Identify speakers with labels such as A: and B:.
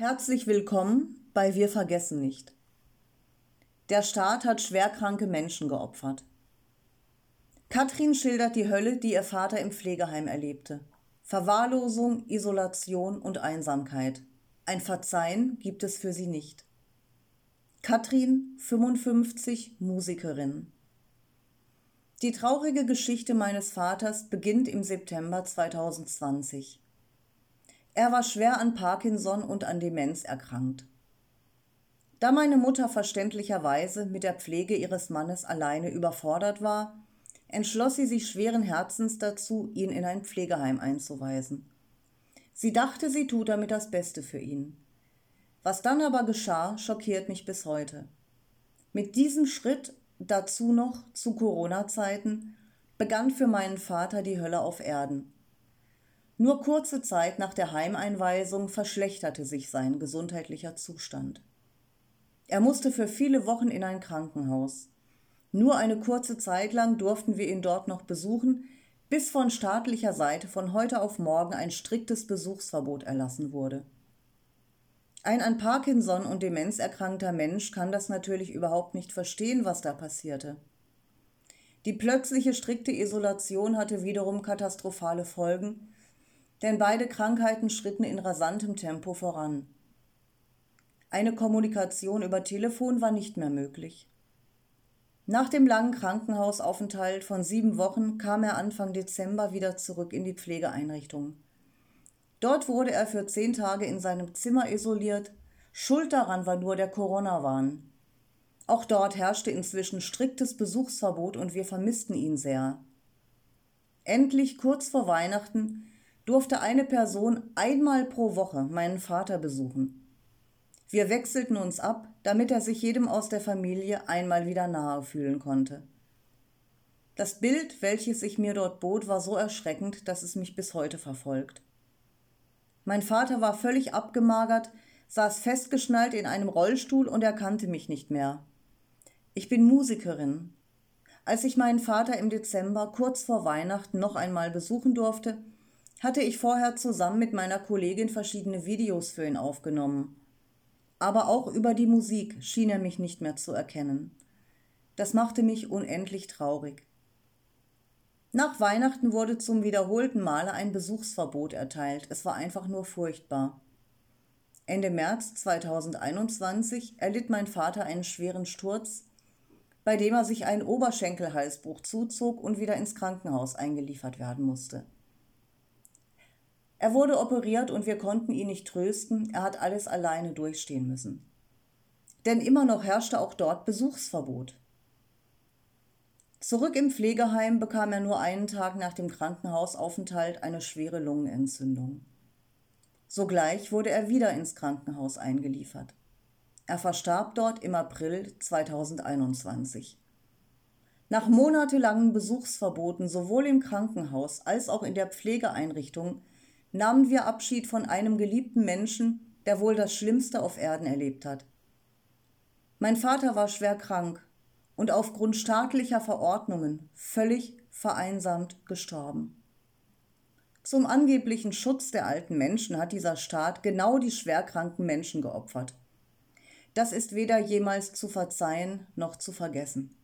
A: Herzlich willkommen bei Wir vergessen nicht. Der Staat hat schwerkranke Menschen geopfert. Katrin schildert die Hölle, die ihr Vater im Pflegeheim erlebte. Verwahrlosung, Isolation und Einsamkeit. Ein Verzeihen gibt es für sie nicht. Katrin, 55, Musikerin. Die traurige Geschichte meines Vaters beginnt im September 2020. Er war schwer an Parkinson und an Demenz erkrankt. Da meine Mutter verständlicherweise mit der Pflege ihres Mannes alleine überfordert war, entschloss sie sich schweren Herzens dazu, ihn in ein Pflegeheim einzuweisen. Sie dachte, sie tut damit das Beste für ihn. Was dann aber geschah, schockiert mich bis heute. Mit diesem Schritt, dazu noch zu Corona-Zeiten, begann für meinen Vater die Hölle auf Erden. Nur kurze Zeit nach der Heimeinweisung verschlechterte sich sein gesundheitlicher Zustand. Er musste für viele Wochen in ein Krankenhaus. Nur eine kurze Zeit lang durften wir ihn dort noch besuchen, bis von staatlicher Seite von heute auf morgen ein striktes Besuchsverbot erlassen wurde. Ein an Parkinson und Demenz erkrankter Mensch kann das natürlich überhaupt nicht verstehen, was da passierte. Die plötzliche strikte Isolation hatte wiederum katastrophale Folgen, denn beide Krankheiten schritten in rasantem Tempo voran. Eine Kommunikation über Telefon war nicht mehr möglich. Nach dem langen Krankenhausaufenthalt von sieben Wochen kam er Anfang Dezember wieder zurück in die Pflegeeinrichtung. Dort wurde er für zehn Tage in seinem Zimmer isoliert. Schuld daran war nur der Corona-Wahn. Auch dort herrschte inzwischen striktes Besuchsverbot und wir vermissten ihn sehr. Endlich kurz vor Weihnachten durfte eine Person einmal pro Woche meinen Vater besuchen. Wir wechselten uns ab, damit er sich jedem aus der Familie einmal wieder nahe fühlen konnte. Das Bild, welches sich mir dort bot, war so erschreckend, dass es mich bis heute verfolgt. Mein Vater war völlig abgemagert, saß festgeschnallt in einem Rollstuhl und erkannte mich nicht mehr. Ich bin Musikerin. Als ich meinen Vater im Dezember kurz vor Weihnachten noch einmal besuchen durfte, hatte ich vorher zusammen mit meiner Kollegin verschiedene Videos für ihn aufgenommen. Aber auch über die Musik schien er mich nicht mehr zu erkennen. Das machte mich unendlich traurig. Nach Weihnachten wurde zum wiederholten Male ein Besuchsverbot erteilt. Es war einfach nur furchtbar. Ende März 2021 erlitt mein Vater einen schweren Sturz, bei dem er sich einen Oberschenkelhalsbruch zuzog und wieder ins Krankenhaus eingeliefert werden musste. Er wurde operiert und wir konnten ihn nicht trösten, er hat alles alleine durchstehen müssen. Denn immer noch herrschte auch dort Besuchsverbot. Zurück im Pflegeheim bekam er nur einen Tag nach dem Krankenhausaufenthalt eine schwere Lungenentzündung. Sogleich wurde er wieder ins Krankenhaus eingeliefert. Er verstarb dort im April 2021. Nach monatelangen Besuchsverboten sowohl im Krankenhaus als auch in der Pflegeeinrichtung nahmen wir Abschied von einem geliebten Menschen, der wohl das Schlimmste auf Erden erlebt hat. Mein Vater war schwer krank und aufgrund staatlicher Verordnungen völlig vereinsamt gestorben. Zum angeblichen Schutz der alten Menschen hat dieser Staat genau die schwerkranken Menschen geopfert. Das ist weder jemals zu verzeihen noch zu vergessen.